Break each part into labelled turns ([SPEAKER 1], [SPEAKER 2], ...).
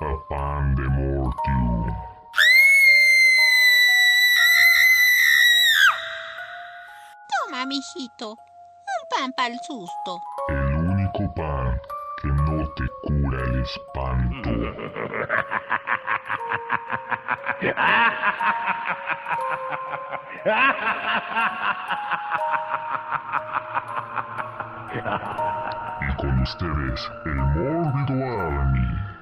[SPEAKER 1] a pan de mortium.
[SPEAKER 2] Toma, mijito. Un pan para el susto.
[SPEAKER 1] El único pan que no te cura el espanto. Y con ustedes, el mórbido Army.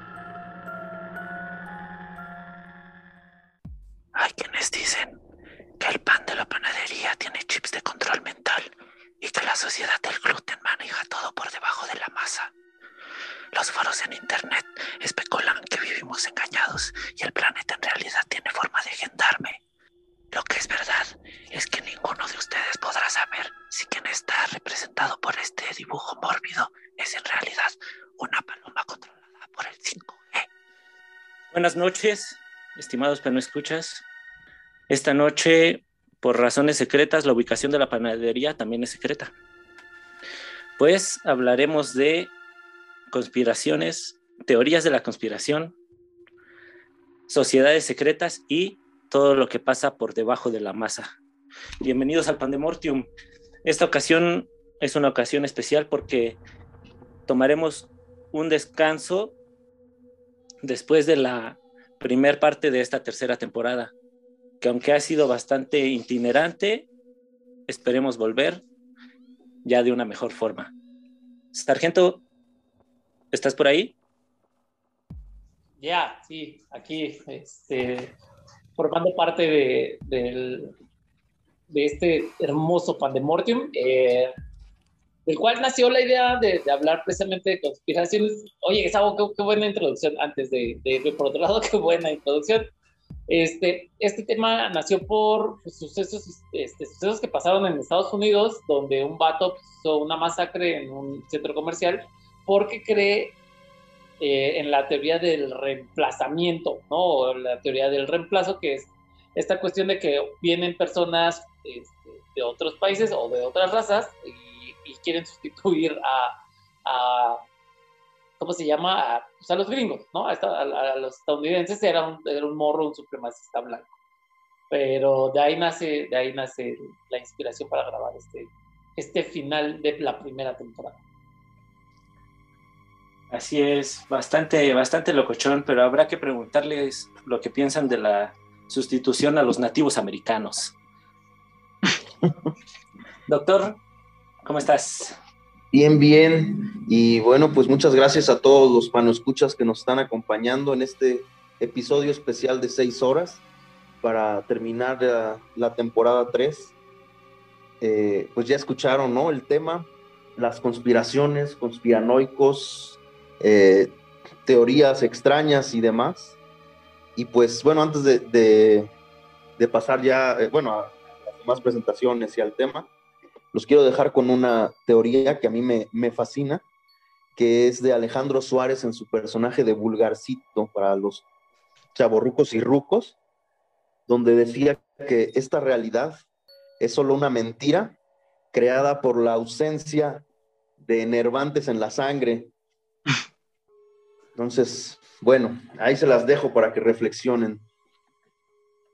[SPEAKER 3] Noches, estimados pero no escuchas. Esta noche, por razones secretas, la ubicación de la panadería también es secreta. Pues hablaremos de conspiraciones, teorías de la conspiración, sociedades secretas y todo lo que pasa por debajo de la masa. Bienvenidos al Pandemortium. Esta ocasión es una ocasión especial porque tomaremos un descanso después de la primer parte de esta tercera temporada, que aunque ha sido bastante itinerante, esperemos volver ya de una mejor forma. Sargento, ¿estás por ahí?
[SPEAKER 4] Ya, sí, aquí, este, formando parte de, este hermoso Pandemortium, eh, del cual nació la idea de, de hablar precisamente de conspiraciones. Oye, Gustavo, qué, qué buena introducción antes de, de, por otro lado, qué buena introducción. Este, este tema nació por pues, sucesos, este, sucesos que pasaron en Estados Unidos, donde un vato hizo una masacre en un centro comercial porque cree eh, en la teoría del reemplazamiento, ¿no? O la teoría del reemplazo, que es esta cuestión de que vienen personas este, de otros países o de otras razas y, y quieren sustituir a, a- ¿cómo se llama? A, pues, a los gringos, ¿no? A, esta- a- a los estadounidenses era un, era un morro, un supremacista blanco. Pero de ahí nace, de ahí nace la inspiración para grabar este, este final de la primera temporada.
[SPEAKER 3] Así es, bastante, bastante locochón, pero habrá que preguntarles lo que piensan de la sustitución a los nativos americanos. Doctor, ¿cómo estás?
[SPEAKER 5] Bien, bien. Y bueno, pues muchas gracias a todos los panoescuchas que nos están acompañando en este episodio especial de seis horas para terminar la, temporada 3. Eh, pues ya escucharon, ¿no? El tema, las conspiraciones, conspiranoicos, eh, teorías extrañas y demás. Y pues bueno, antes de pasar ya, eh, bueno, a las demás presentaciones y al tema, los quiero dejar con una teoría que a mí me, me fascina, que es de Alejandro Suárez en su personaje de Vulgarcito para los chavorrucos y rucos, donde decía que esta realidad es solo una mentira creada por la ausencia de enervantes en la sangre. Entonces, bueno, ahí se las dejo para que reflexionen.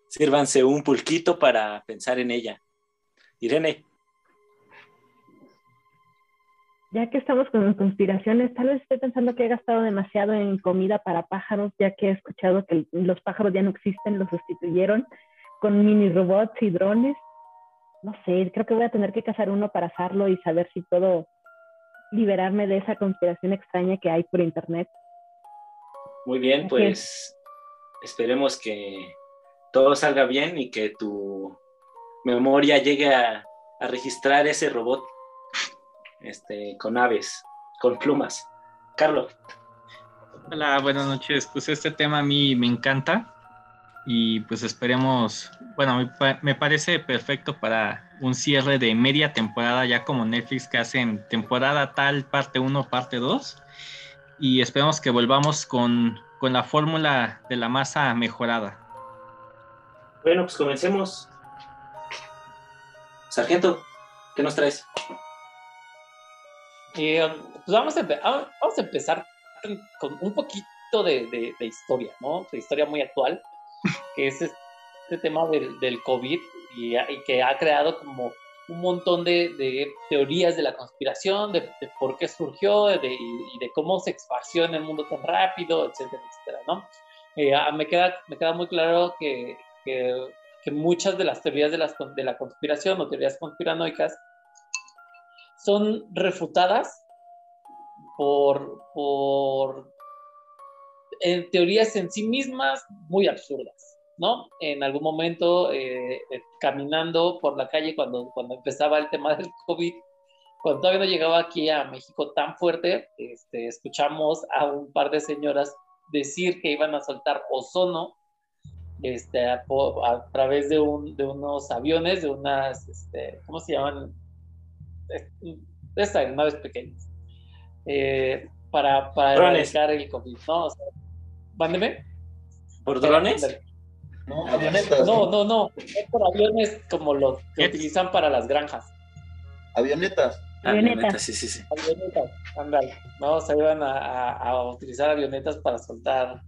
[SPEAKER 3] Sírvanse un pulquito para pensar en ella. Irene,
[SPEAKER 6] Ya que estamos con conspiraciones, tal vez estoy pensando que he gastado demasiado en comida para pájaros, ya que he escuchado que los pájaros ya no existen, los sustituyeron con mini robots y drones. No sé, creo que voy a tener que cazar uno para asarlo y saber si puedo liberarme de esa conspiración extraña que hay por internet.
[SPEAKER 3] muy bien, pues esperemos que todo salga bien y que tu memoria llegue a, a registrar ese robot este, con aves, con plumas. Carlos,
[SPEAKER 7] Hola, buenas noches. Pues este tema a mí me encanta y pues esperemos, bueno, me, pa- me parece perfecto para un cierre de media temporada, ya como Netflix que hacen temporada tal, parte 1, parte 2 y esperemos que volvamos con, con la fórmula de la masa mejorada.
[SPEAKER 3] bueno, pues comencemos. Sargento, ¿qué nos traes?
[SPEAKER 4] Y, um, pues vamos a, ah, vamos a empezar con un poquito de, de, de historia, ¿no? De historia muy actual, que es este tema del, del COVID y, y que ha creado como un montón de, de, teorías de la conspiración, de, por qué surgió de, y de cómo se expandió en el mundo tan rápido, etcétera, etcétera, ¿no? Eh, me, queda, me queda muy claro que, que, que muchas de las teorías de, las, de la conspiración o teorías conspiranoicas son refutadas por, teorías en sí mismas muy absurdas. ¿no? En algún momento, eh, eh, caminando por la calle cuando, cuando empezaba el tema del COVID, cuando todavía no llegaba aquí a México tan fuerte, este, escuchamos a un par de señoras decir que iban a soltar ozono este, a, través de, unos aviones, de unas, este, ¿cómo se llaman? De estas naves pequeñas, eh, para, para erradicar el COVID, ¿no? O sea, mándeme.
[SPEAKER 3] ¿Por drones?
[SPEAKER 4] No, avionetas. No, no, no. Es por aviones como los que utilizan para las granjas.
[SPEAKER 5] Avionetas.
[SPEAKER 3] Avionetas, sí, sí, sí.
[SPEAKER 4] Avionetas, ándale. No, se iban a, a, a, utilizar avionetas para soltar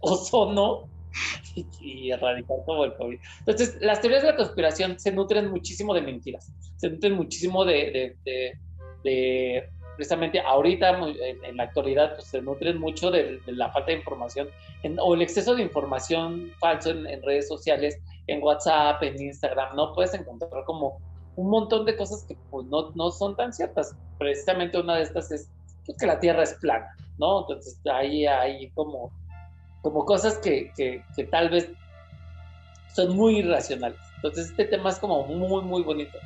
[SPEAKER 4] ozono y, erradicar todo el COVID. Entonces, las teorías de la conspiración se nutren muchísimo de mentiras. Se nutren muchísimo de, de, de, de precisamente ahorita, en, en, la actualidad, pues se nutren mucho de, de la falta de información en, o el exceso de información falso en, en, redes sociales, en WhatsApp, en Instagram, ¿no? Puedes encontrar como un montón de cosas que pues, no, no son tan ciertas. Precisamente una de estas es pues, que la Tierra es plana, ¿no? Entonces ahí hay como, como cosas que, que, que tal vez son muy irracionales. Entonces este tema es como muy, muy bonito.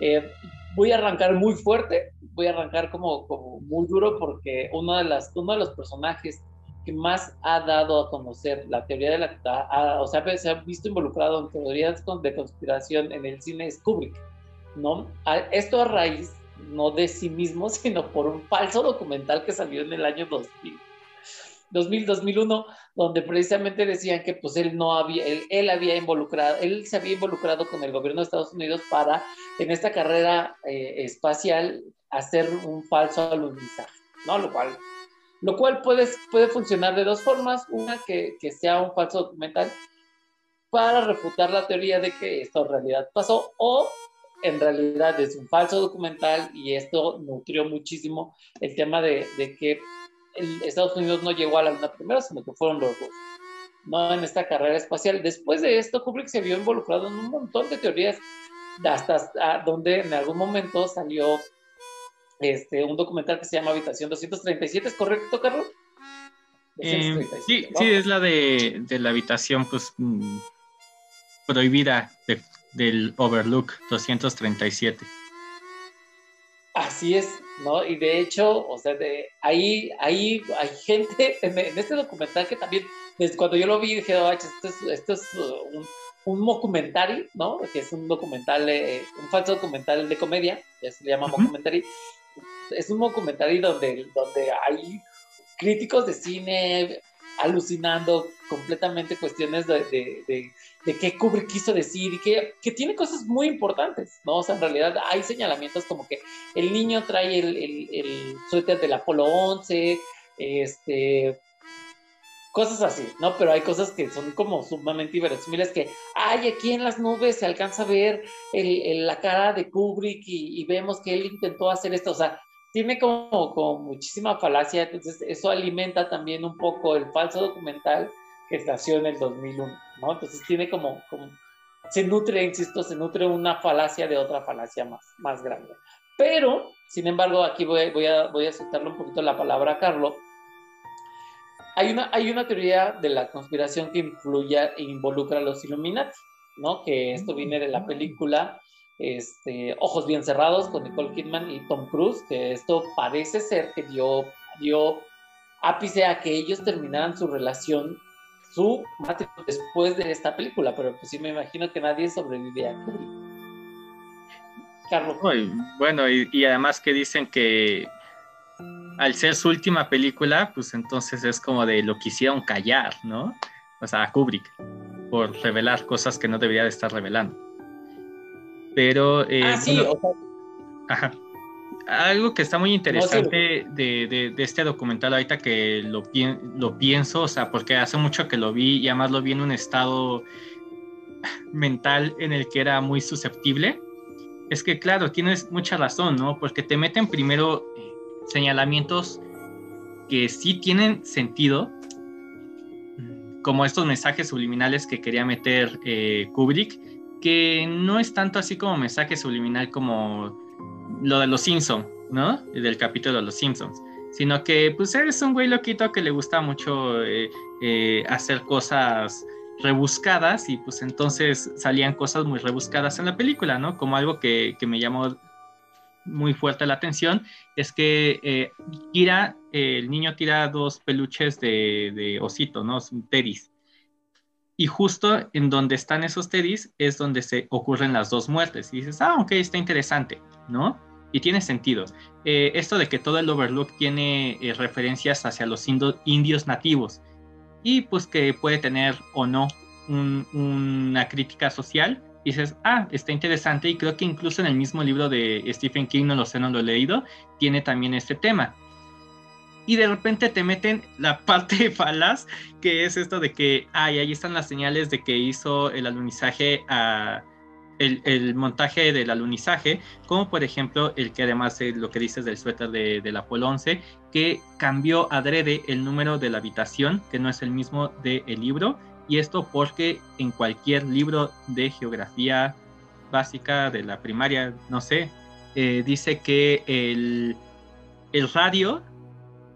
[SPEAKER 4] Eh, voy a arrancar muy fuerte, voy a arrancar como, como muy duro porque uno de, las, uno de los personajes que más ha dado a conocer la teoría de la... A, o sea, se ha visto involucrado en teorías de conspiración en el cine es Kubrick, ¿no? A, esto a raíz no de sí mismo, sino por un falso documental que salió en el año 2000. 2000-2001, donde precisamente decían que pues él no había, él, él, había involucrado, él se había involucrado con el gobierno de Estados Unidos para en esta carrera eh, espacial hacer un falso alunizaje, ¿no? Lo cual, lo cual puede, puede funcionar de dos formas, una que, que sea un falso documental para refutar la teoría de que esto en realidad pasó o en realidad es un falso documental y esto nutrió muchísimo el tema de, de que el Estados Unidos no llegó a la Luna primero, sino que fueron los dos, ¿no? En esta carrera espacial. Después de esto, Kubrick se vio involucrado en un montón de teorías, hasta, donde en algún momento salió este, un documental que se llama Habitación 237, ¿es correcto, Carlos?
[SPEAKER 7] Eh, sí, ¿no? sí, es la de, de la habitación pues mm, prohibida de, del Overlook 237.
[SPEAKER 4] Así es, ¿no? Y de hecho, o sea, de ahí, ahí hay gente en, en este documental que también, desde cuando yo lo vi, dije, oh, esto es, esto es uh, un, un ¿no? Que es un documental, eh, un falso documental de comedia, ya se le llama uh -huh. Es un documental donde, donde hay críticos de cine alucinando completamente cuestiones de, de, de, qué Kubrick quiso decir y que, que, tiene cosas muy importantes, ¿no? O sea, en realidad hay señalamientos como que el niño trae el, el, el suéter del Apolo 11, este, cosas así, ¿no? Pero hay cosas que son como sumamente inverosímiles que, ay, aquí en las nubes se alcanza a ver el, el, la cara de Kubrick y, y, vemos que él intentó hacer esto, o sea, tiene como, como, muchísima falacia, entonces eso alimenta también un poco el falso documental que nació en el 2001, ¿no? Entonces tiene como, como se nutre, insisto, se nutre una falacia de otra falacia más, más grande. Pero, sin embargo, aquí voy, voy, a, voy a soltarle un poquito la palabra a Carlos. Hay una, hay una teoría de la conspiración que influye e involucra a los Illuminati, ¿no? Que esto viene de la película este, Ojos Bien Cerrados con Nicole Kidman y Tom Cruise, que esto parece ser que dio, dio ápice a que ellos terminaran su relación, su matrimonio después de esta película, pero pues sí me imagino que nadie sobrevive a Kubrick.
[SPEAKER 7] Carlos. Bueno, y, y además que dicen que al ser su última película, pues entonces es como de lo quisieron callar, ¿no? O sea, a Kubrick, por revelar cosas que no debería de estar revelando. Pero. Eh,
[SPEAKER 4] ah, sí,
[SPEAKER 7] Ajá. algo que está muy interesante de, de, de, este documental ahorita que lo, lo pienso, o sea, porque hace mucho que lo vi y además lo vi en un estado mental en el que era muy susceptible, es que claro, tienes mucha razón, ¿no? Porque te meten primero eh, señalamientos que sí tienen sentido, como estos mensajes subliminales que quería meter eh, Kubrick, que no es tanto así como mensaje subliminal como lo de los Simpsons, ¿no? Del capítulo de los Simpsons, sino que pues eres un güey loquito que le gusta mucho eh, eh, hacer cosas rebuscadas y pues entonces salían cosas muy rebuscadas en la película, ¿no? Como algo que, que me llamó muy fuerte la atención es que eh, tira, el niño tira dos peluches de, de osito, ¿no? Teddys. Y justo en donde están esos teddys es donde se ocurren las dos muertes. Y dices, ah, ok, está interesante, ¿no? Y tiene sentido. Eh, esto de que todo el Overlook tiene eh, referencias hacia los indios nativos y pues que puede tener o no una crítica social, dices, ah, está interesante y creo que incluso en el mismo libro de Stephen King, no lo sé, no lo he leído, tiene también este tema. Y de repente te meten la parte falaz, que es esto de que, ay, ahí están las señales de que hizo el alunizaje a... El, montaje del alunizaje, como por ejemplo el que además de lo que dices del suéter de, del Apolo 11, que cambió adrede el número de la habitación, que no es el mismo del libro, y esto porque en cualquier libro de geografía básica de la primaria, no sé, eh, dice que el, el radio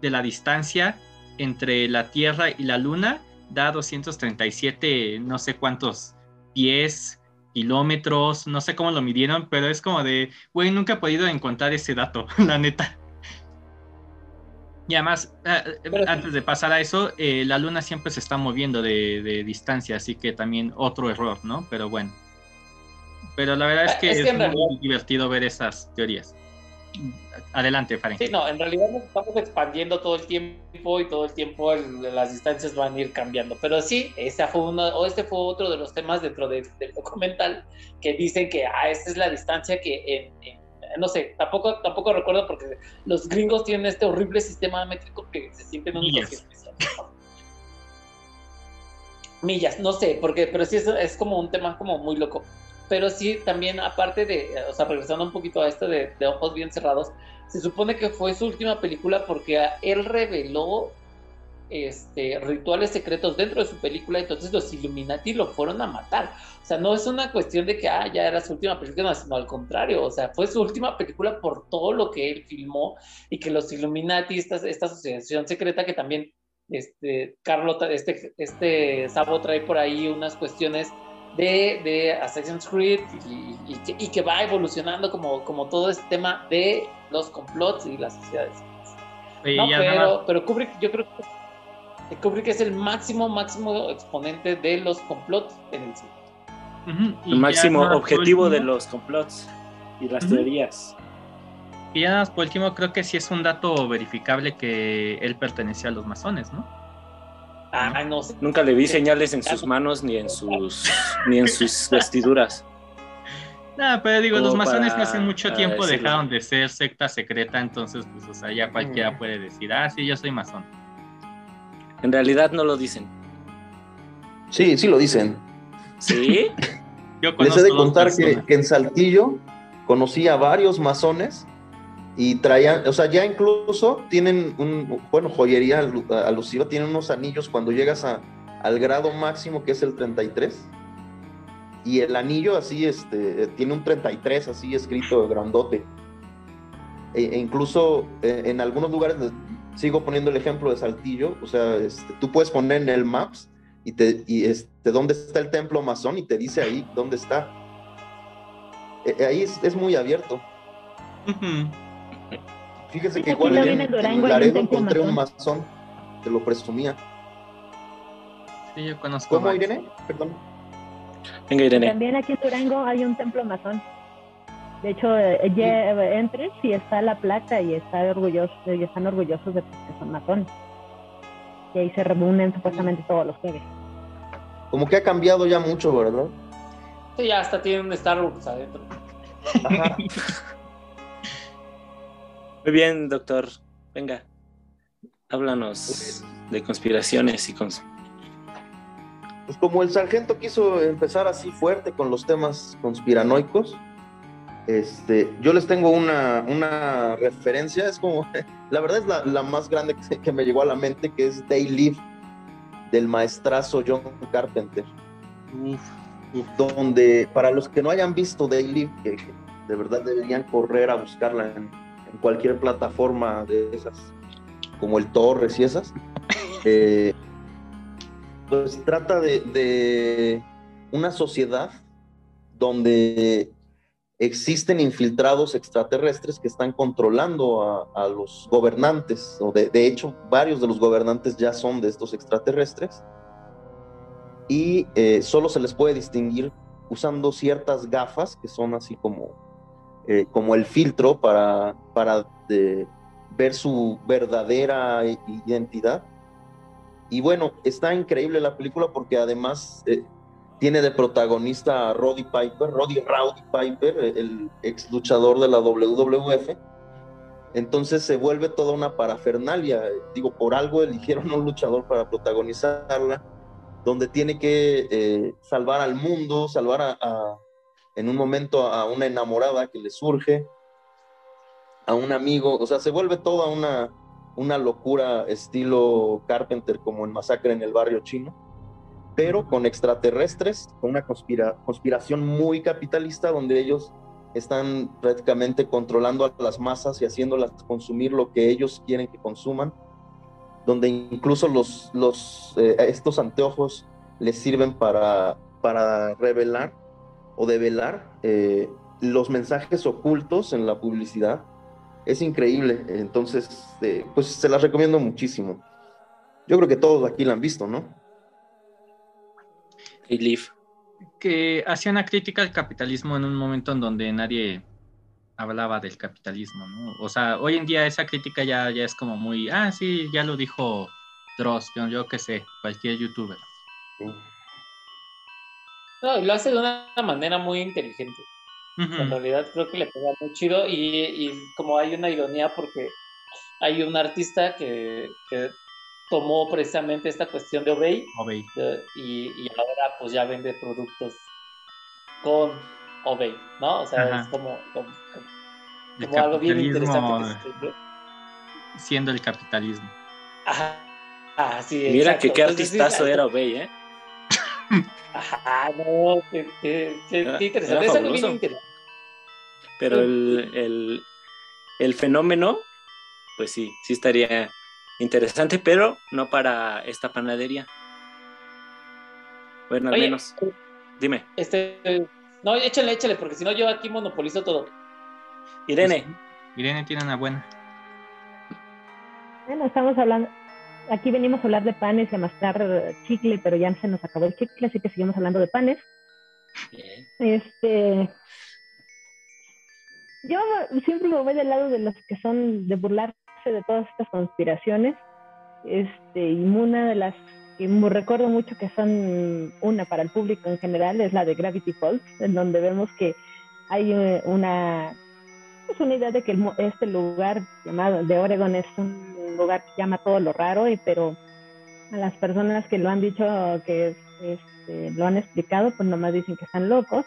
[SPEAKER 7] de la distancia entre la Tierra y la Luna da 237, no sé cuántos pies, kilómetros, no sé cómo lo midieron, pero es como de, güey, nunca he podido encontrar ese dato, la neta. Y además, ah, antes de pasar a eso, eh, la luna siempre se está moviendo de, distancia, así que también otro error, ¿no? Pero bueno. Pero la verdad es que es, muy divertido ver esas teorías. Adelante, Faren.
[SPEAKER 4] Sí, no, en realidad nos estamos expandiendo todo el tiempo y todo el tiempo las distancias van a ir cambiando. Pero sí, ese fue uno, o este fue otro de los temas dentro del documental que dicen que ah, esta es la distancia que en no sé, tampoco, tampoco recuerdo porque los gringos tienen este horrible sistema métrico que se sienten un Millas. Millas, no sé, porque, pero sí es, es, como un tema como muy loco. Pero sí, también aparte de, o sea, regresando un poquito a esto de, de Ojos Bien Cerrados, se supone que fue su última película porque él reveló este, rituales secretos dentro de su película, entonces los Illuminati lo fueron a matar. O sea, no es una cuestión de que ah, ya era su última película, sino al contrario, o sea, fue su última película por todo lo que él filmó y que los Illuminati, esta, esta asociación secreta que también este, Carlota, este, este Sabo trae por ahí unas cuestiones de, de Assassin's Creed y, que, va evolucionando como, como todo este tema de los complots y las sociedades. pero, pero Kubrick yo creo que Kubrick es el máximo, máximo exponente de los complots en el cine.
[SPEAKER 3] El máximo objetivo de los complots y las teorías.
[SPEAKER 7] Y ya por último, creo que sí es un dato verificable que él pertenecía a los masones, ¿no?
[SPEAKER 3] Ah, no sé. Nunca le vi señales en sus manos ni en sus ni en sus vestiduras.
[SPEAKER 7] No, pero digo, los masones hace mucho tiempo dejaron de ser secta secreta, entonces, pues, o sea, ya cualquiera mm. puede decir, ah, sí, yo soy masón.
[SPEAKER 3] En realidad no lo dicen.
[SPEAKER 5] Sí, sí lo dicen.
[SPEAKER 3] ¿Sí?
[SPEAKER 5] Yo Les he de contar que, en Saltillo conocí a varios masones y traían, o sea, ya incluso tienen un, bueno, joyería alusiva, tienen unos anillos cuando llegas a, al grado máximo que es el 33. Y el anillo así, este, tiene un 33 así escrito grandote. E, e incluso eh, en algunos lugares sigo poniendo el ejemplo de Saltillo, o sea, este, tú puedes poner en el Maps y, te, y este, dónde está el templo masón y te dice ahí dónde está. E, e, ahí es, muy abierto. Fíjese que igual en, Laredo encontré un masón, te lo presumía.
[SPEAKER 7] Sí, yo conozco.
[SPEAKER 5] ¿Cómo, Irene? Perdón.
[SPEAKER 3] Venga, Irene.
[SPEAKER 6] También aquí en Durango hay un templo masón. De hecho, eh, ya entres y está la placa y está orgulloso, y están orgullosos de que son matones. Y ahí se reúnen supuestamente todos los jueves.
[SPEAKER 5] Como que ha cambiado ya mucho, ¿verdad?
[SPEAKER 4] Sí, ya hasta tienen un Starbucks adentro.
[SPEAKER 3] Muy bien, doctor. Venga, háblanos de conspiraciones y cons
[SPEAKER 5] Pues como el sargento quiso empezar así fuerte con los temas conspiranoicos, este, yo les tengo una, una referencia, es como, la verdad es la, la más grande que, que me llegó a la mente, que es Day Live, del maestrazo John Carpenter.
[SPEAKER 7] Uf,
[SPEAKER 5] donde para los que no hayan visto Daily, que, que de verdad deberían correr a buscarla en, en cualquier plataforma de esas, como el Torres y esas, eh, pues trata de, de una sociedad donde existen infiltrados extraterrestres que están controlando a, a los gobernantes, o de, de hecho varios de los gobernantes ya son de estos extraterrestres y eh, solo se les puede distinguir usando ciertas gafas que son así como, eh, como el filtro para, para de, ver su verdadera identidad. Y bueno, está increíble la película porque además eh, tiene de protagonista a Roddy Piper, Roddy Rowdy Piper, el ex luchador de la WWF. Entonces se vuelve toda una parafernalia. Digo, por algo eligieron un luchador para protagonizarla donde tiene que eh, salvar al mundo, salvar a, en un momento a una enamorada que le surge, a un amigo, o sea, se vuelve toda una, una locura estilo Carpenter como en Masacre en el Barrio Chino, pero con extraterrestres, con una conspira, conspiración muy capitalista donde ellos están prácticamente controlando a las masas y haciéndolas consumir lo que ellos quieren que consuman donde incluso los, los, eh, estos anteojos les sirven para, para revelar o develar eh, los mensajes ocultos en la publicidad. Es increíble, entonces, eh, pues se las recomiendo muchísimo. Yo creo que todos aquí la han visto, ¿no?
[SPEAKER 3] Y Leaf.
[SPEAKER 7] Que hacía una crítica al capitalismo en un momento en donde nadie hablaba del capitalismo, ¿no? O sea, hoy en día esa crítica ya, ya es como muy, ah, sí, ya lo dijo Dross, yo, yo qué sé, cualquier youtuber.
[SPEAKER 4] No, y lo hace de una manera muy inteligente. Uh -huh. En realidad creo que le pega muy chido y, y, como hay una ironía porque hay un artista que, que tomó precisamente esta cuestión de Obey,
[SPEAKER 7] Obey.
[SPEAKER 4] De, y, y, ahora pues ya vende productos con Obey, ¿no? O sea, Ajá. es como, como, como algo bien interesante. Que se
[SPEAKER 7] siendo el capitalismo.
[SPEAKER 4] Ajá. Ah, sí,
[SPEAKER 3] Mira
[SPEAKER 4] exacto.
[SPEAKER 3] que qué
[SPEAKER 4] Entonces,
[SPEAKER 3] artistazo
[SPEAKER 4] sí,
[SPEAKER 3] era Obey, ¿eh?
[SPEAKER 4] Ajá, no, qué, qué, qué,
[SPEAKER 3] Era-
[SPEAKER 4] interesante.
[SPEAKER 3] era. Pero el, el, el fenómeno, pues sí, sí estaría interesante, pero no para esta panadería. Bueno, al
[SPEAKER 4] Oye,
[SPEAKER 3] menos. Dime,
[SPEAKER 4] Este, no, échale, échale, porque si no yo aquí monopolizo todo.
[SPEAKER 3] Irene.
[SPEAKER 7] Irene tiene una buena.
[SPEAKER 6] Bueno, estamos hablando, aquí venimos a hablar de panes y a mascar chicle, pero ya se nos acabó el chicle, así que seguimos hablando de panes. Este, yo siempre me voy del lado de los que son de burlarse de todas estas conspiraciones. Este, y una de las que me recuerdo mucho que son una para el público en general es la de Gravity Falls, en donde vemos que hay eh, una es una idea de que el, este lugar llamado de Oregon es un lugar que llama todo lo raro, y, pero a las personas que lo han dicho, que este, lo han explicado, pues nomás dicen que están locos.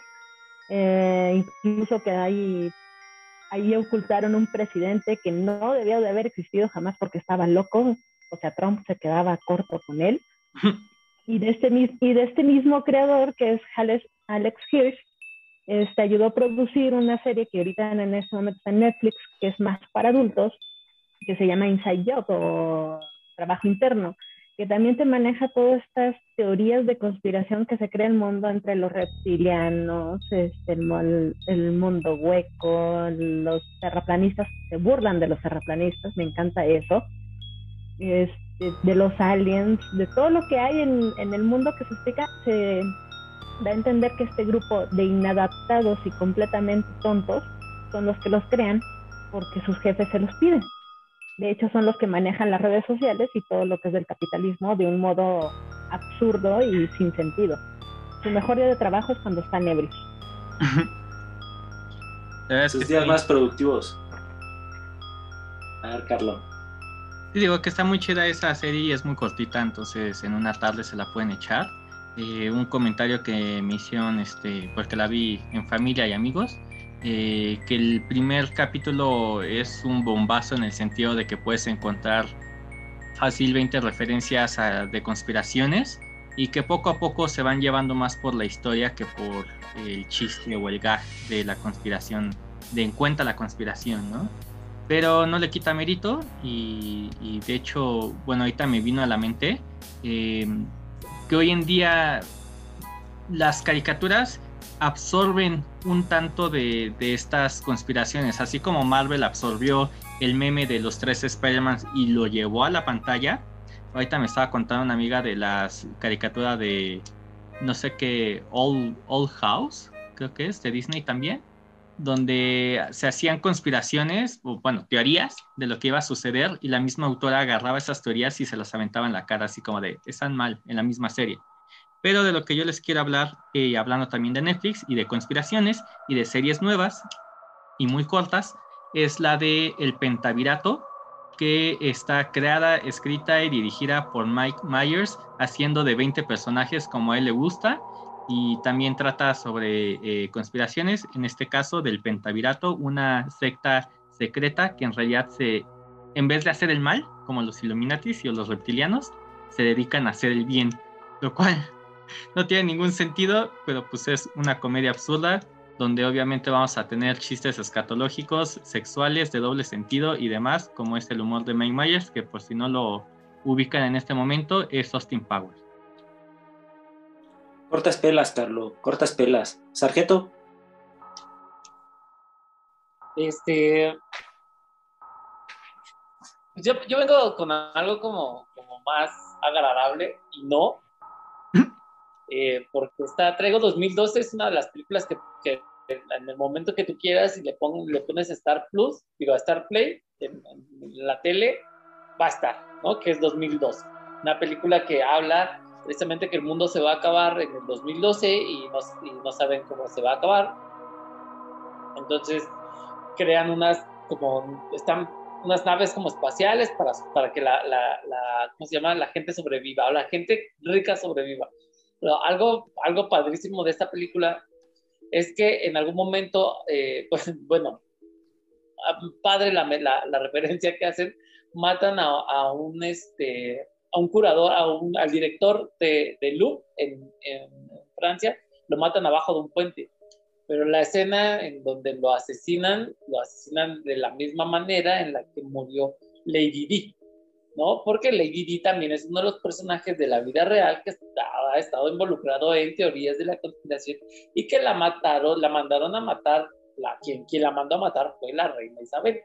[SPEAKER 6] Eh, incluso que hay, ahí ocultaron un presidente que no debió de haber existido jamás porque estaba loco, o sea, Trump se quedaba corto con él. y, de este, y de este mismo creador, que es Alex, Alex Hirsch, este, ayudó a producir una serie que ahorita en este momento está en Netflix, que es más para adultos, que se llama Inside Job o Trabajo Interno, que también te maneja todas estas teorías de conspiración que se crea el mundo entre los reptilianos, este, el, mundo hueco, los terraplanistas se burlan de los terraplanistas, me encanta eso, este, de los aliens, de todo lo que hay en, en el mundo que se explica, se da a entender que este grupo de inadaptados y completamente tontos son los que los crean porque sus jefes se los piden. De hecho, son los que manejan las redes sociales y todo lo que es del capitalismo de un modo absurdo y sin sentido. Su mejor día de trabajo es cuando están ebrios.
[SPEAKER 3] Sus días más productivos. A ver, Carlos.
[SPEAKER 7] Sí, digo que está muy chida esa serie y es muy cortita, entonces en una tarde se la pueden echar. Eh, un comentario que me hicieron, este, porque la vi en familia y amigos, eh, que el primer capítulo es un bombazo en el sentido de que puedes encontrar fácilmente referencias de conspiraciones y que poco a poco se van llevando más por la historia que por el chiste o el gag de la conspiración, de en cuenta la conspiración, ¿no? Pero no le quita mérito y, de hecho, bueno, ahorita me vino a la mente eh, que hoy en día las caricaturas absorben un tanto de, de, estas conspiraciones, así como Marvel absorbió el meme de los tres Spider-Man y lo llevó a la pantalla. Ahorita me estaba contando una amiga de las caricaturas de no sé qué, All, All House, creo que es, de Disney también, donde se hacían conspiraciones, o bueno, teorías de lo que iba a suceder y la misma autora agarraba esas teorías y se las aventaba en la cara, así como de, están mal en la misma serie. Pero de lo que yo les quiero hablar, eh, hablando también de Netflix y de conspiraciones y de series nuevas y muy cortas, es la de El Pentavirato, que está creada, escrita y dirigida por Mike Myers, haciendo de 20 personajes como a él le gusta, y también trata sobre eh, conspiraciones, en este caso del Pentavirato, una secta secreta que en realidad se, en vez de hacer el mal, como los Illuminatis y los reptilianos, se dedican a hacer el bien, lo cual no tiene ningún sentido, pero pues es una comedia absurda donde obviamente vamos a tener chistes escatológicos, sexuales, de doble sentido y demás, como es el humor de Mike Myers, que por si no lo ubican en este momento, es Austin Powers.
[SPEAKER 3] Cortas pelas, Carlos, cortas pelas. Sargento.
[SPEAKER 4] Este. Yo, yo vengo con algo como, como más agradable y no, eh, porque está, traigo 2012, es una de las películas que, que en el momento que tú quieras y le, le pones Star Plus, digo, Star Play en, la tele, va a estar, ¿no? Que es 2012. Una película que habla precisamente que el mundo se va a acabar en el 2012 y no, y no saben cómo se va a acabar. Entonces crean unas como están unas naves como espaciales para, para que la, la, la, ¿cómo se llama? La gente sobreviva o la gente rica sobreviva. Pero algo, algo padrísimo de esta película es que en algún momento, eh, pues bueno, padre la, la, referencia que hacen, matan a, un, este, a un curador, a un, al director de, de Louvre en, Francia, lo matan abajo de un puente. Pero la escena en donde lo asesinan, lo asesinan de la misma manera en la que murió Lady Di. ¿no? Porque Lady Di también es uno de los personajes de la vida real que ha estado involucrado en teorías de la conspiración y que la mataron, la mandaron a matar, la, quien, quien la mandó a matar fue la reina Isabel.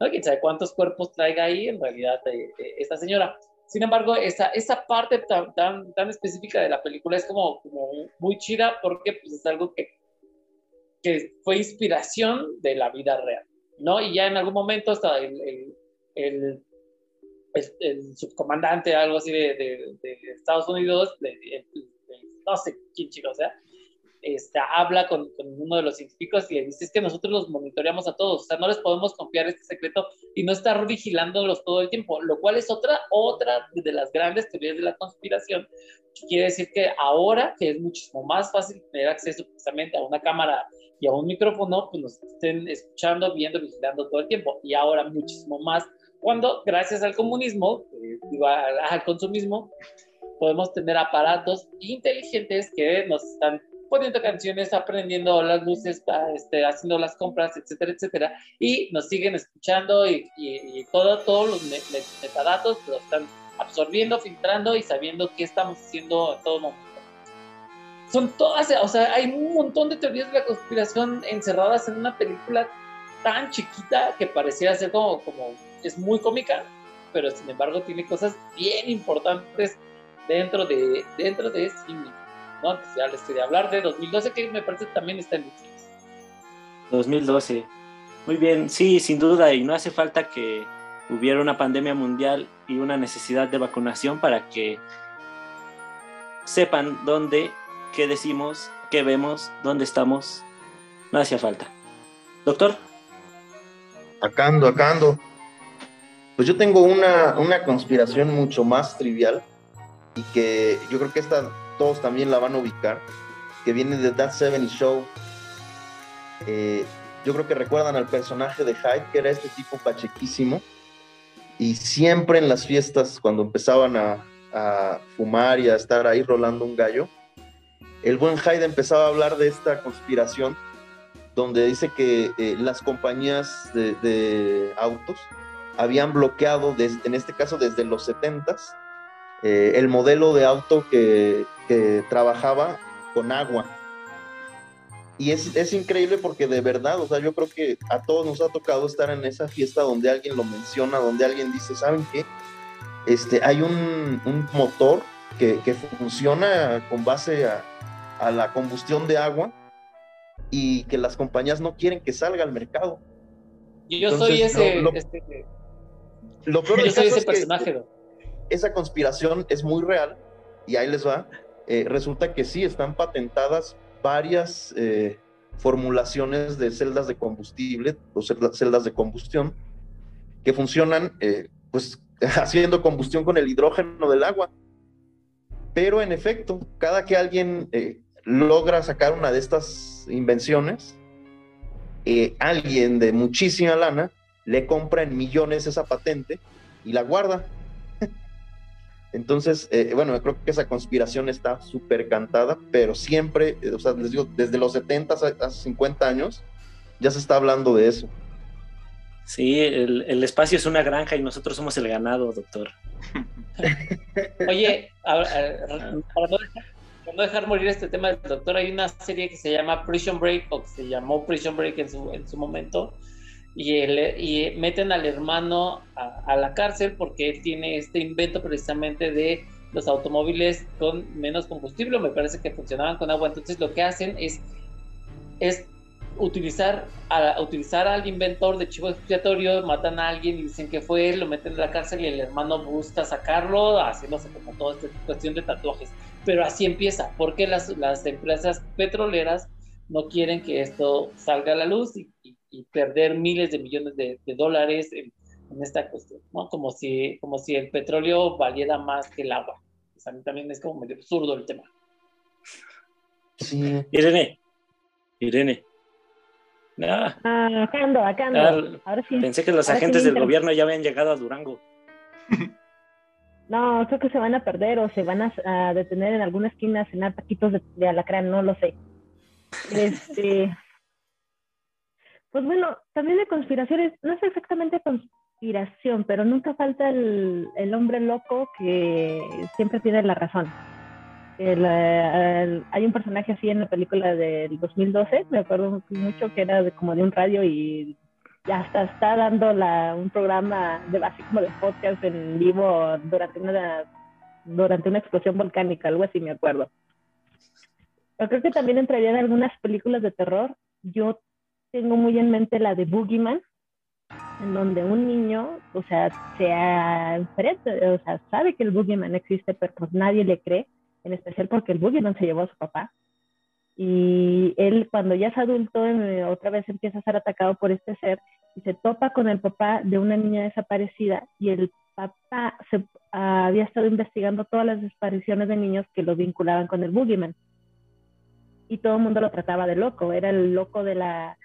[SPEAKER 4] ¿no? Quién sabe cuántos cuerpos traiga ahí en realidad eh, eh, esta señora. Sin embargo, esa, esa parte tan, tan, tan, específica de la película es como, como muy chida porque pues, es algo que, que fue inspiración de la vida real, ¿no? Y ya en algún momento hasta el, el, el subcomandante, algo así de, de, Estados Unidos, no sé quién chico, o sea, este, habla con, con, uno de los científicos y le dice, es que nosotros los monitoreamos a todos, o sea, no les podemos confiar este secreto y no estar vigilándolos todo el tiempo, lo cual es otra, otra de las grandes teorías de la conspiración, que quiere decir que ahora que es muchísimo más fácil tener acceso precisamente a una cámara y a un micrófono, pues nos estén escuchando, viendo, vigilando todo el tiempo, y ahora muchísimo más cuando gracias al comunismo, eh, al consumismo, podemos tener aparatos inteligentes que nos están poniendo canciones, aprendiendo las luces, este, haciendo las compras, etcétera, etcétera, y nos siguen escuchando y, todo, todos los metadatos los están absorbiendo, filtrando y sabiendo qué estamos haciendo en todo momento. Son todas, o sea, hay un montón de teorías de la conspiración encerradas en una película tan chiquita que parecía ser como, como es muy cómica, pero sin embargo tiene cosas bien importantes dentro de, dentro de sí ¿no? ya les quería hablar de 2012, que me parece también está en Netflix.
[SPEAKER 3] 2012. Muy bien, sí, sin duda, y no hace falta que hubiera una pandemia mundial y una necesidad de vacunación para que sepan dónde, qué decimos, qué vemos, dónde estamos. No hacía falta. Doctor.
[SPEAKER 5] Acando, acando. Pues yo tengo una, una conspiración mucho más trivial y que yo creo que esta todos también la van a ubicar, que viene de That 70 Show. Eh, yo creo que recuerdan al personaje de Hyde, que era este tipo pachequísimo, y siempre en las fiestas, cuando empezaban a, a fumar y a estar ahí rolando un gallo, el buen Hyde empezaba a hablar de esta conspiración donde dice que eh, las compañías de, de, autos habían bloqueado, desde, en este caso desde los 70s, eh, el modelo de auto que, que, trabajaba con agua. Y es, es, increíble porque de verdad, o sea, yo creo que a todos nos ha tocado estar en esa fiesta donde alguien lo menciona, donde alguien dice, ¿saben qué? Este, hay un, un motor que, que, funciona con base a, a la combustión de agua y que las compañías no quieren que salga al mercado.
[SPEAKER 4] Yo Entonces, soy ese,
[SPEAKER 5] lo, lo,
[SPEAKER 4] este,
[SPEAKER 5] lo peor
[SPEAKER 4] yo soy ese
[SPEAKER 5] es
[SPEAKER 4] personaje.
[SPEAKER 5] Que esa conspiración es muy real y ahí les va. Eh, resulta que sí, están patentadas varias eh, formulaciones de celdas de combustible o celdas de combustión que funcionan eh, pues haciendo combustión con el hidrógeno del agua. Pero en efecto, cada que alguien logra sacar una de estas invenciones, alguien de muchísima lana le compra en millones esa patente y la guarda. Entonces, eh, bueno, creo que esa conspiración está súper cantada, pero siempre, eh, o sea, les digo, desde los 70 a 50 años, ya se está hablando de eso.
[SPEAKER 3] Sí, el, el, espacio es una granja y nosotros somos el ganado, doctor.
[SPEAKER 4] Oye, a, a, para, no dejar, para, no dejar, morir este tema del doctor, hay una serie que se llama Prison Break, o que se llamó Prison Break en su, en su momento, y, el, y, meten al hermano a, la cárcel porque él tiene este invento precisamente de los automóviles con menos combustible, me parece que funcionaban con agua, entonces lo que hacen es, es utilizar, a, utilizar al inventor de chivo expiatorio, matan a alguien y dicen que fue él, lo meten en la cárcel y el hermano busca sacarlo, haciéndose como toda esta cuestión de tatuajes. Pero así empieza, porque las, las empresas petroleras no quieren que esto salga a la luz y, y perder miles de millones de, de dólares en, en, esta cuestión, ¿no? Como si, como si el petróleo valiera más que el agua. O sea, también es como medio absurdo el tema.
[SPEAKER 3] Sí. Irene, Irene,
[SPEAKER 6] Ah, ah, acá ando, acá ando.
[SPEAKER 3] Ah, Ahora sí. Pensé que los Ahora agentes sí del gobierno ya habían llegado a Durango.
[SPEAKER 6] No, creo que se van a perder o se van a, a detener en alguna esquina a cenar taquitos de, de, alacrán, no lo sé. Este, pues bueno, también de conspiraciones, no es exactamente conspiración, pero nunca falta el, el hombre loco que siempre tiene la razón. El, el, hay un personaje así en la película del 2012, me acuerdo mucho que era de, como de un radio y hasta está dando la, un programa de así de podcast en vivo durante una durante una explosión volcánica, algo así me acuerdo. Pero creo que también entraría en algunas películas de terror. Yo tengo muy en mente la de Boogeyman, en donde un niño, o sea, se enfrenta, o sea, sabe que el Boogeyman existe, pero pues nadie le cree en especial porque el Boogeyman se llevó a su papá. Y él, cuando ya es adulto, eh, otra vez empieza a ser atacado por este ser y se topa con el papá de una niña desaparecida y el papá se, uh, había estado investigando todas las desapariciones de niños que lo vinculaban con el Boogeyman. Y todo el mundo lo trataba de loco, era el loco de la,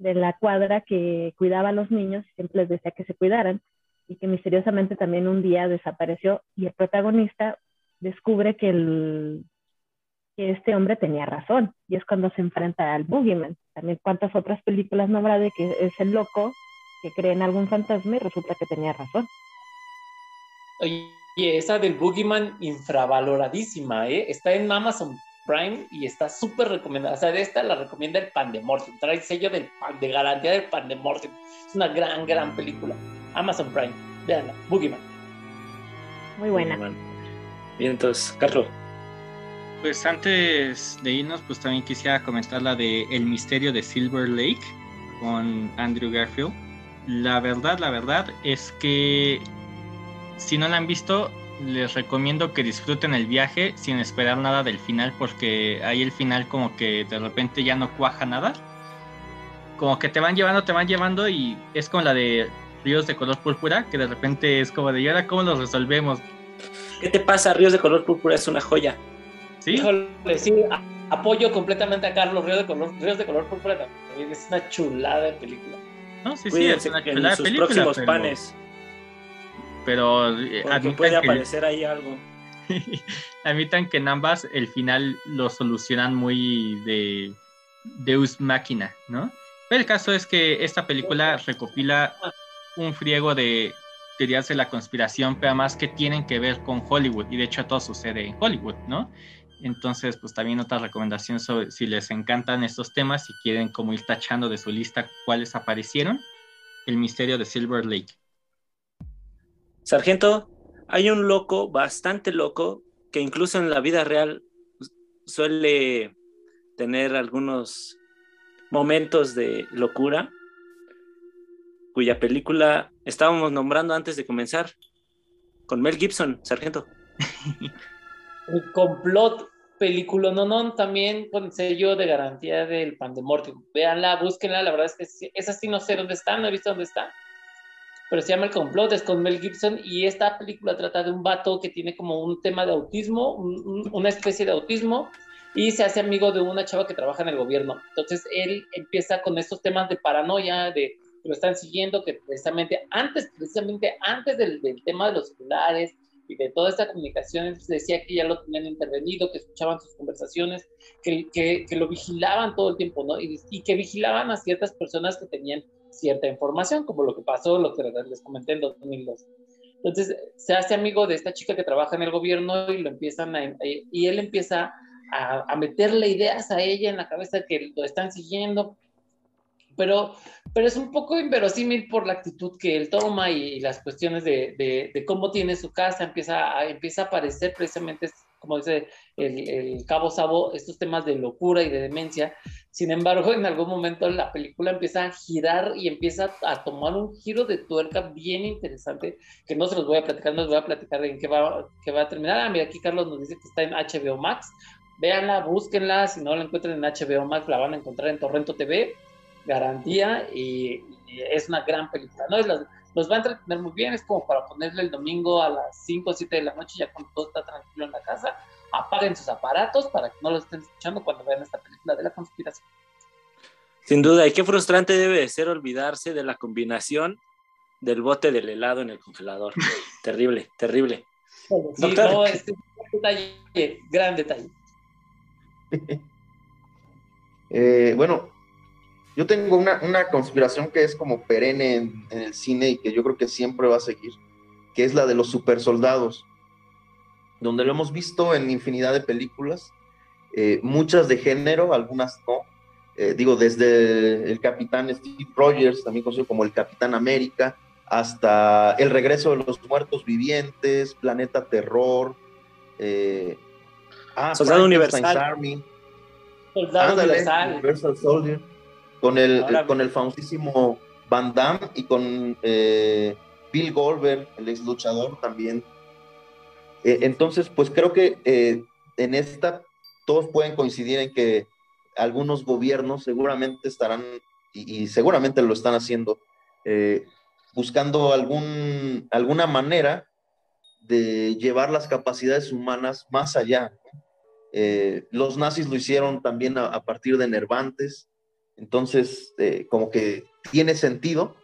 [SPEAKER 6] de la cuadra que cuidaba a los niños y siempre les decía que se cuidaran y que misteriosamente también un día desapareció y el protagonista descubre que, el, que este hombre tenía razón y es cuando se enfrenta al Boogeyman. También cuántas otras películas no habrá de que es el loco que cree en algún fantasma y resulta que tenía razón.
[SPEAKER 4] Oye, esa del Boogeyman infravaloradísima, ¿eh? Está en Amazon Prime y está súper recomendada. O sea, de esta la recomienda el Pandemortium. Trae el sello del pan, de garantía del Pandemortium. Es una gran, gran película. Amazon Prime. Veanla, Boogeyman.
[SPEAKER 6] Muy buena.
[SPEAKER 3] Y entonces, Carlos.
[SPEAKER 7] Pues antes de irnos, pues también quisiera comentar la de El misterio de Silver Lake con Andrew Garfield. La verdad, la verdad es que si no la han visto, les recomiendo que disfruten el viaje sin esperar nada del final, porque ahí el final como que de repente ya no cuaja nada. Como que te van llevando, te van llevando y es con la de Ríos de color púrpura, que de repente es como de, ¿y ahora cómo los resolvemos?
[SPEAKER 3] ¿Qué te pasa? Ríos de color púrpura es una joya.
[SPEAKER 7] ¿Sí?
[SPEAKER 4] Híjole, sí, a- apoyo completamente a Carlos Ríos de color, Ríos de color púrpura. también Es una chulada de película.
[SPEAKER 7] No, sí, sí, es una
[SPEAKER 3] en
[SPEAKER 7] chulada
[SPEAKER 3] sus
[SPEAKER 7] película,
[SPEAKER 3] próximos
[SPEAKER 7] pero-
[SPEAKER 3] panes,
[SPEAKER 7] Pero eh,
[SPEAKER 3] porque puede
[SPEAKER 7] que-
[SPEAKER 3] aparecer ahí algo.
[SPEAKER 7] admitan que en ambas el final lo solucionan muy de Deus Máquina, ¿no? Pero el caso es que esta película recopila un friego de teorías de la conspiración, pero además que tienen que ver con Hollywood, y de hecho todo sucede en Hollywood, ¿no? Entonces, pues también otra recomendación sobre si les encantan estos temas y quieren como ir tachando de su lista cuáles aparecieron, el misterio de Silver Lake.
[SPEAKER 3] Sargento, hay un loco, bastante loco, que incluso en la vida real suele tener algunos momentos de locura, cuya película estábamos nombrando antes de comenzar, con Mel Gibson, Sargento.
[SPEAKER 4] El complot, película no, no, también con sello de garantía del Pandemortium. Véanla, búsquenla, la verdad es que esa sí no sé dónde está, no he visto dónde está. Pero se llama El complot, es con Mel Gibson y esta película trata de un vato que tiene como un tema de autismo, un- un- una especie de autismo y se hace amigo de una chava que trabaja en el gobierno. Entonces él empieza con estos temas de paranoia, de que lo están siguiendo, que precisamente antes, precisamente antes del, del tema de los celulares y de toda esta comunicación, decía que ya lo tenían intervenido, que escuchaban sus conversaciones, que, que, que lo vigilaban todo el tiempo, ¿no? Y, y que vigilaban a ciertas personas que tenían cierta información, como lo que pasó, lo que les comenté en 2002. Entonces se hace amigo de esta chica que trabaja en el gobierno y lo empiezan a, y él empieza a, a meterle ideas a ella en la cabeza que lo están siguiendo, pero, pero es un poco inverosímil por la actitud que él toma y, y las cuestiones de, de, de, cómo tiene su casa, empieza a, empieza a aparecer precisamente, como dice el, el, Cabo Sabo, estos temas de locura y de demencia. Sin embargo, en algún momento la película empieza a girar y empieza a tomar un giro de tuerca bien interesante, que no se los voy a platicar, no les voy a platicar en qué va, qué va a terminar. Ah, mira, aquí Carlos nos dice que está en HBO Max. Véanla, búsquenla, si no la encuentran en HBO Max, la van a encontrar en Torrento TV garantía y, es una gran película, ¿no? Los, los, va a entretener muy bien, es como para ponerle el domingo a las 5 o 7 de la noche, ya cuando todo está tranquilo en la casa, apaguen sus aparatos para que no lo estén escuchando cuando vean esta película de la conspiración.
[SPEAKER 3] Sin duda, y qué frustrante debe de ser olvidarse de la combinación del bote del helado en el congelador. terrible, terrible.
[SPEAKER 4] Sí, Doctor. no, este es un detalle, gran detalle.
[SPEAKER 5] eh, bueno, yo tengo una, una, conspiración que es como perenne en, en, el cine y que yo creo que siempre va a seguir, que es la de los supersoldados, donde lo hemos visto en infinidad de películas, eh, muchas de género, algunas no. Eh, digo, desde el capitán Steve Rogers, también conocido como el Capitán América, hasta El regreso de los muertos vivientes, Planeta Terror, eh,
[SPEAKER 3] ah, Soldado Universal.
[SPEAKER 5] Army,
[SPEAKER 4] Soldado
[SPEAKER 5] Ándale,
[SPEAKER 4] Universal.
[SPEAKER 5] Universal Soldier con el, Ahora, con el famosísimo Van Damme y con eh, Bill Goldberg, el ex luchador también. Eh, entonces, pues creo que eh, en esta todos pueden coincidir en que algunos gobiernos seguramente estarán, y, y seguramente lo están haciendo, buscando algún, alguna manera de llevar las capacidades humanas más allá. Los nazis lo hicieron también a, a partir de Nervantes, entonces, eh, como que tiene sentido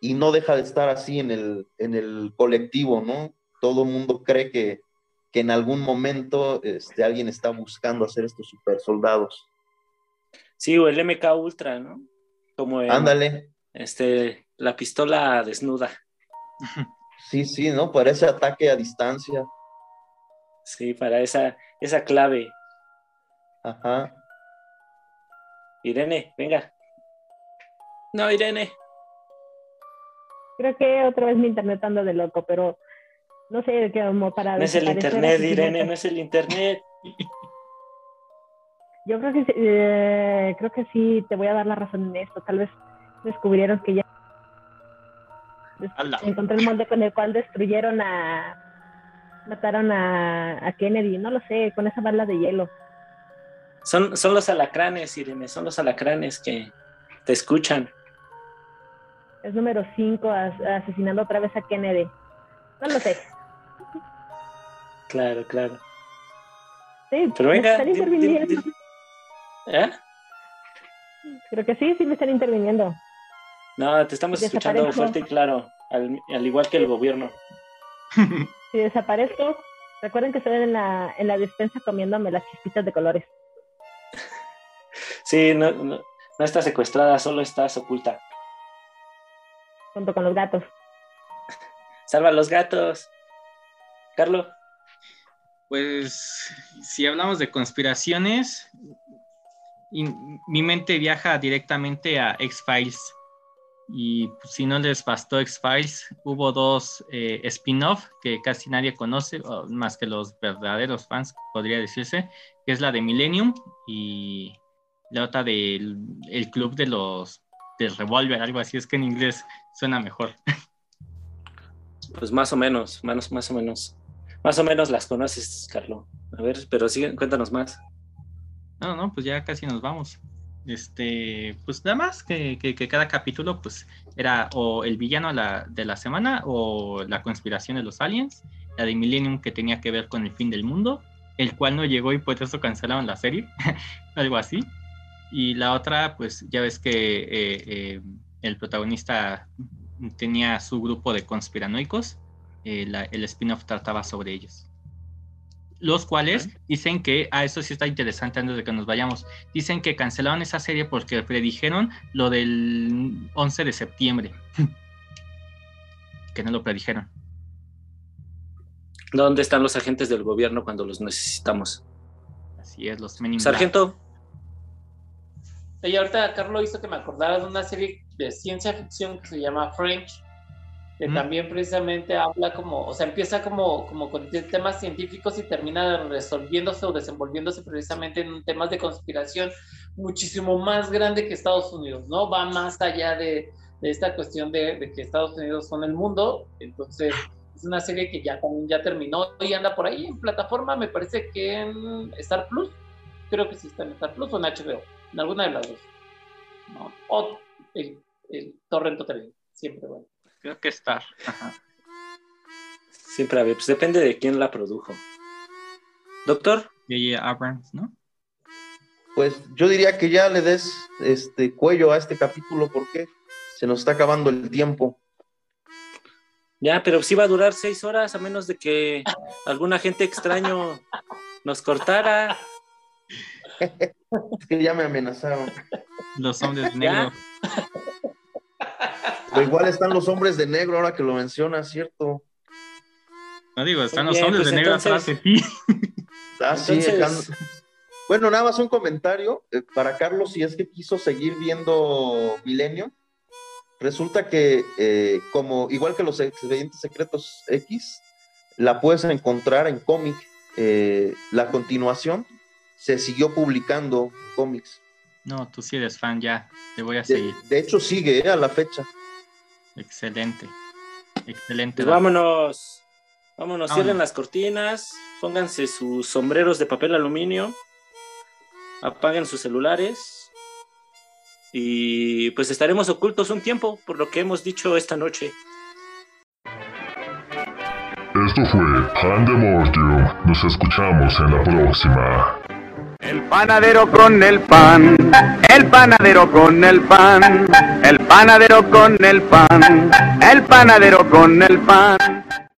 [SPEAKER 5] y no deja de estar así en el, en el colectivo, ¿no? Todo el mundo cree que, que en algún momento este, alguien está buscando hacer estos super soldados.
[SPEAKER 3] Sí, o el MK Ultra, ¿no? Como el,
[SPEAKER 5] Ándale.
[SPEAKER 3] Este, la pistola desnuda.
[SPEAKER 5] Sí, sí, ¿no? Para ese ataque a distancia.
[SPEAKER 3] Sí, para esa, esa clave.
[SPEAKER 5] Ajá.
[SPEAKER 3] Irene, venga. No, Irene.
[SPEAKER 6] Creo que otra vez mi internet anda de loco, pero no sé, como para...
[SPEAKER 3] No es el internet, Irene, no es el internet.
[SPEAKER 6] Yo creo que, eh, creo que sí, te voy a dar la razón en esto. Tal vez descubrieron que ya...
[SPEAKER 7] Ala.
[SPEAKER 6] Encontré el molde con el cual destruyeron a... Mataron a, a Kennedy, no lo sé, con esa bala de hielo.
[SPEAKER 3] Son, son los alacranes, Irene, son los alacranes que te escuchan.
[SPEAKER 6] es número 5 asesinando otra vez a Kennedy. No lo sé.
[SPEAKER 3] Claro, claro.
[SPEAKER 6] Sí,
[SPEAKER 3] Pero
[SPEAKER 6] me
[SPEAKER 3] venga,
[SPEAKER 6] están
[SPEAKER 3] di- di-
[SPEAKER 6] interviniendo.
[SPEAKER 3] di- ¿Eh?
[SPEAKER 6] Creo que sí, sí me están interviniendo.
[SPEAKER 3] No, te estamos escuchando fuerte y claro, al, al igual que el gobierno.
[SPEAKER 6] Si desaparezco, recuerden que estoy en la, en la despensa comiéndome las chispitas de colores.
[SPEAKER 3] Sí, no, no, no estás secuestrada, solo estás oculta.
[SPEAKER 6] junto con los gatos.
[SPEAKER 3] Salva a los gatos. Carlos.
[SPEAKER 7] Pues si hablamos de conspiraciones, y mi mente viaja directamente a X-Files. Y pues, si no les bastó X-Files, hubo dos eh, spin-off que casi nadie conoce, más que los verdaderos fans, podría decirse, que es la de Millennium y la otra del el club de los del revólver, algo así, es que en inglés suena mejor.
[SPEAKER 3] Pues más o menos, más, más o menos. Más o menos las conoces, Carlos. A ver, pero sí, cuéntanos más.
[SPEAKER 7] No, no, pues ya casi nos vamos. Este, pues nada más que, que- que cada capítulo, pues, era o el villano la- de la semana o la conspiración de los aliens, la de Millennium que tenía que ver con el fin del mundo, el cual no llegó y por eso cancelaron la serie, algo así. Y la otra, pues ya ves que eh, eh, el protagonista tenía su grupo de conspiranoicos, eh, la- el spin-off trataba sobre ellos los cuales dicen que, ah, eso sí está interesante antes de que nos vayamos, dicen que cancelaron esa serie porque predijeron lo del 11 de septiembre, que no lo predijeron.
[SPEAKER 3] ¿Dónde están los agentes del gobierno cuando los necesitamos?
[SPEAKER 7] Así es, los Men
[SPEAKER 4] Y ahorita Carlos hizo que me acordara de una serie de ciencia ficción que se llama French, que
[SPEAKER 7] Mm.
[SPEAKER 4] también precisamente habla como, o sea, empieza como, como con te- temas científicos y termina resolviéndose o desenvolviéndose precisamente en temas de conspiración muchísimo más grande que Estados Unidos, ¿no? Va más allá de, de esta cuestión de, de que Estados Unidos son el mundo, entonces es una serie que ya también ya terminó y anda por ahí en plataforma, me parece que en Star Plus, creo que sí está en Star Plus o en HBO, en alguna de las dos. ¿no? O el, el Torrent Hotel, siempre bueno.
[SPEAKER 7] Creo que Star. Ajá.
[SPEAKER 3] siempre había, pues depende de quién la produjo. Doctor,
[SPEAKER 7] J.J. Abrams, ¿no?
[SPEAKER 5] Pues yo diría que ya le des este cuello a este capítulo porque se nos está acabando el tiempo.
[SPEAKER 3] ya, pero sí va a durar seis horas a menos de que algún agente extraño nos cortara.
[SPEAKER 5] Es que ya me amenazaron.
[SPEAKER 7] Los hombres
[SPEAKER 3] ¿Ya?
[SPEAKER 7] negros.
[SPEAKER 5] O igual están los hombres de negro ahora que lo mencionas, ¿cierto?
[SPEAKER 7] No digo, están los hombres
[SPEAKER 3] pues
[SPEAKER 7] de negro atrás de ti.
[SPEAKER 5] Ah, sí,
[SPEAKER 3] Entonces-
[SPEAKER 5] Bueno, nada más un comentario eh, para Carlos, si es que quiso seguir viendo Milenio. Resulta que, eh, como igual que los expedientes secretos X, la puedes encontrar en cómic. Eh, la continuación se siguió publicando cómics.
[SPEAKER 7] No, tú sí eres fan ya. Te voy a
[SPEAKER 5] De,
[SPEAKER 7] seguir.
[SPEAKER 5] de hecho, sigue eh, a la fecha.
[SPEAKER 7] Excelente. Excelente.
[SPEAKER 3] Pues vámonos. Vámonos,
[SPEAKER 7] Vámonos.
[SPEAKER 3] cierren las cortinas, pónganse sus sombreros de papel aluminio, apaguen sus celulares y pues estaremos ocultos un tiempo por lo que hemos dicho esta noche.
[SPEAKER 1] Esto fue Pandemortium. Nos escuchamos en la próxima.
[SPEAKER 8] El panadero con el pan, el panadero con el pan, el panadero con el pan, el panadero con el pan.